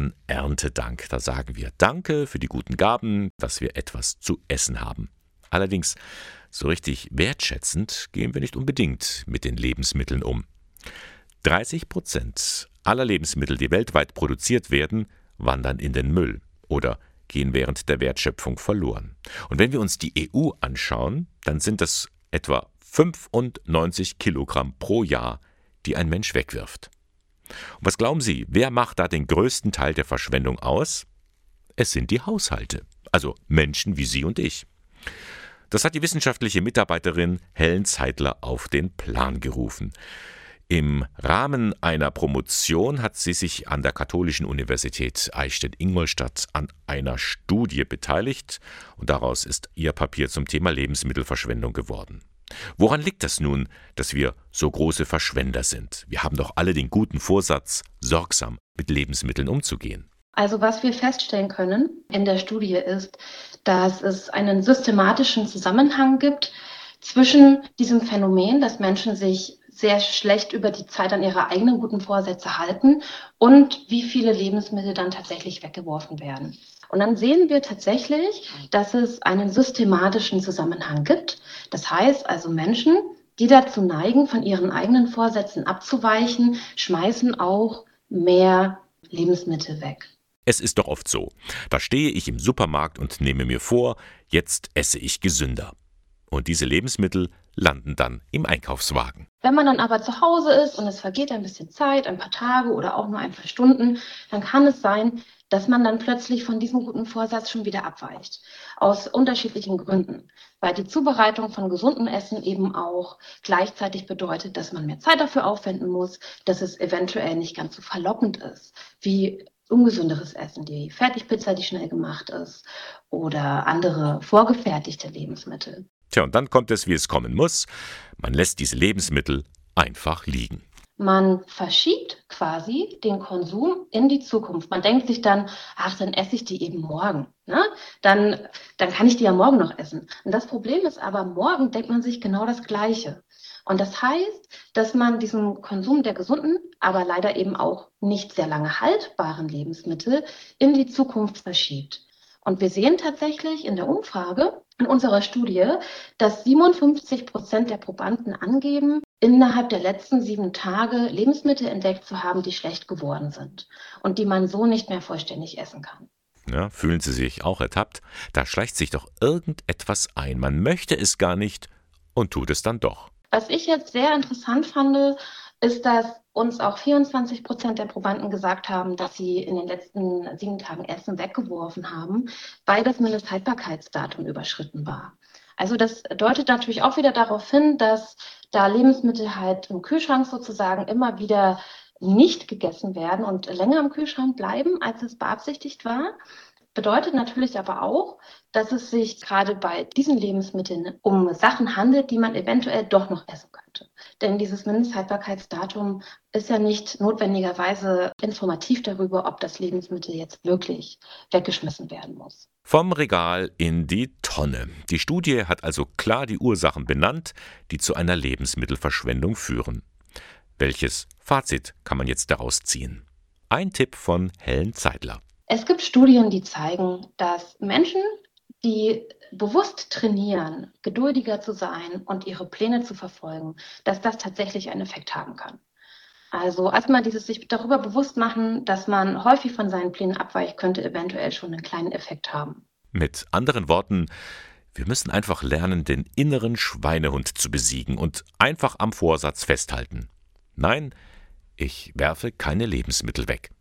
an Erntedank. Da sagen wir Danke für die guten Gaben, dass wir etwas zu essen haben. Allerdings, so richtig wertschätzend gehen wir nicht unbedingt mit den Lebensmitteln um. 30 Prozent aller Lebensmittel, die weltweit produziert werden, wandern in den Müll oder gehen während der Wertschöpfung verloren. Und wenn wir uns die EU anschauen, dann sind das etwa 95 Kilogramm pro Jahr, die ein Mensch wegwirft. Und was glauben Sie, wer macht da den größten Teil der Verschwendung aus? Es sind die Haushalte, also Menschen wie Sie und ich. Das hat die wissenschaftliche Mitarbeiterin Helen Zeitler auf den Plan gerufen. Im Rahmen einer Promotion hat sie sich an der Katholischen Universität Eichstätt-Ingolstadt an einer Studie beteiligt und daraus ist ihr Papier zum Thema Lebensmittelverschwendung geworden. Woran liegt das nun, dass wir so große Verschwender sind? Wir haben doch alle den guten Vorsatz, sorgsam mit Lebensmitteln umzugehen. Also was wir feststellen können in der Studie ist, dass es einen systematischen Zusammenhang gibt zwischen diesem Phänomen, dass Menschen sich sehr schlecht über die Zeit an ihre eigenen guten Vorsätze halten und wie viele Lebensmittel dann tatsächlich weggeworfen werden. Und dann sehen wir tatsächlich, dass es einen systematischen Zusammenhang gibt. Das heißt also Menschen, die dazu neigen, von ihren eigenen Vorsätzen abzuweichen, schmeißen auch mehr Lebensmittel weg. Es ist doch oft so. Da stehe ich im Supermarkt und nehme mir vor, jetzt esse ich gesünder. Und diese Lebensmittel landen dann im Einkaufswagen. Wenn man dann aber zu Hause ist und es vergeht ein bisschen Zeit, ein paar Tage oder auch nur ein paar Stunden, dann kann es sein, dass man dann plötzlich von diesem guten Vorsatz schon wieder abweicht. Aus unterschiedlichen Gründen. Weil die Zubereitung von gesundem Essen eben auch gleichzeitig bedeutet, dass man mehr Zeit dafür aufwenden muss, dass es eventuell nicht ganz so verlockend ist, wie ungesünderes Essen, die Fertigpizza, die schnell gemacht ist oder andere vorgefertigte Lebensmittel. Tja, und dann kommt es, wie es kommen muss. Man lässt diese Lebensmittel einfach liegen. Man verschiebt quasi den Konsum in die Zukunft. Man denkt sich dann, ach, dann esse ich die eben morgen. Ne? Dann, dann kann ich die ja morgen noch essen. Und das Problem ist aber, morgen denkt man sich genau das Gleiche. Und das heißt, dass man diesen Konsum der gesunden, aber leider eben auch nicht sehr lange haltbaren Lebensmittel in die Zukunft verschiebt. Und wir sehen tatsächlich in der Umfrage, in unserer Studie, dass 57 Prozent der Probanden angeben, innerhalb der letzten sieben Tage Lebensmittel entdeckt zu haben, die schlecht geworden sind und die man so nicht mehr vollständig essen kann. Ja, fühlen Sie sich auch ertappt? Da schleicht sich doch irgendetwas ein. Man möchte es gar nicht und tut es dann doch. Was ich jetzt sehr interessant fand, ist, dass uns auch 24 Prozent der Probanden gesagt haben, dass sie in den letzten sieben Tagen Essen weggeworfen haben, weil das Mindesthaltbarkeitsdatum überschritten war. Also das deutet natürlich auch wieder darauf hin, dass da Lebensmittel halt im Kühlschrank sozusagen immer wieder nicht gegessen werden und länger im Kühlschrank bleiben, als es beabsichtigt war. Bedeutet natürlich aber auch, dass es sich gerade bei diesen Lebensmitteln um Sachen handelt, die man eventuell doch noch essen könnte. Denn dieses Mindesthaltbarkeitsdatum ist ja nicht notwendigerweise informativ darüber, ob das Lebensmittel jetzt wirklich weggeschmissen werden muss. Vom Regal in die Tonne. Die Studie hat also klar die Ursachen benannt, die zu einer Lebensmittelverschwendung führen. Welches Fazit kann man jetzt daraus ziehen? Ein Tipp von Helen Zeidler. Es gibt Studien, die zeigen, dass Menschen, die bewusst trainieren, geduldiger zu sein und ihre Pläne zu verfolgen, dass das tatsächlich einen Effekt haben kann. Also erstmal dieses sich darüber bewusst machen, dass man häufig von seinen Plänen abweicht, könnte eventuell schon einen kleinen Effekt haben. Mit anderen Worten, wir müssen einfach lernen, den inneren Schweinehund zu besiegen und einfach am Vorsatz festhalten. Nein, ich werfe keine Lebensmittel weg.